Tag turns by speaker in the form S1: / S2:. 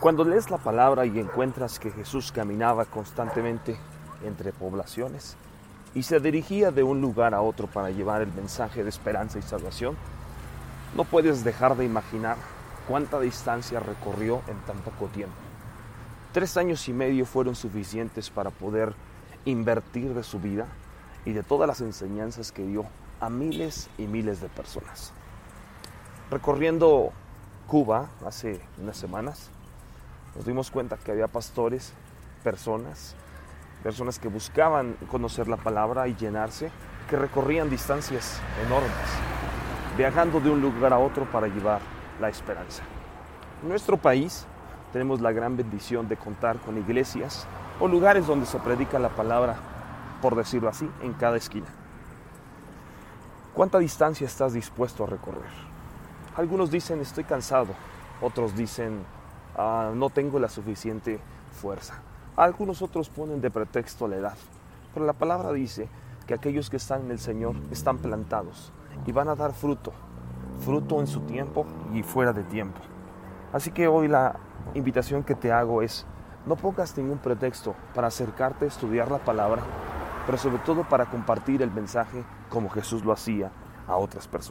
S1: Cuando lees la palabra y encuentras que Jesús caminaba constantemente entre poblaciones y se dirigía de un lugar a otro para llevar el mensaje de esperanza y salvación, no puedes dejar de imaginar cuánta distancia recorrió en tan poco tiempo. Tres años y medio fueron suficientes para poder invertir de su vida y de todas las enseñanzas que dio a miles y miles de personas. Recorriendo Cuba hace unas semanas, nos dimos cuenta que había pastores, personas, personas que buscaban conocer la palabra y llenarse, que recorrían distancias enormes, viajando de un lugar a otro para llevar la esperanza. En nuestro país tenemos la gran bendición de contar con iglesias o lugares donde se predica la palabra, por decirlo así, en cada esquina. ¿Cuánta distancia estás dispuesto a recorrer? Algunos dicen estoy cansado, otros dicen ah, no tengo la suficiente fuerza. Algunos otros ponen de pretexto la edad, pero la palabra dice que aquellos que están en el Señor están plantados y van a dar fruto, fruto en su tiempo y fuera de tiempo. Así que hoy la invitación que te hago es, no pongas ningún pretexto para acercarte a estudiar la palabra, pero sobre todo para compartir el mensaje como Jesús lo hacía a otras personas.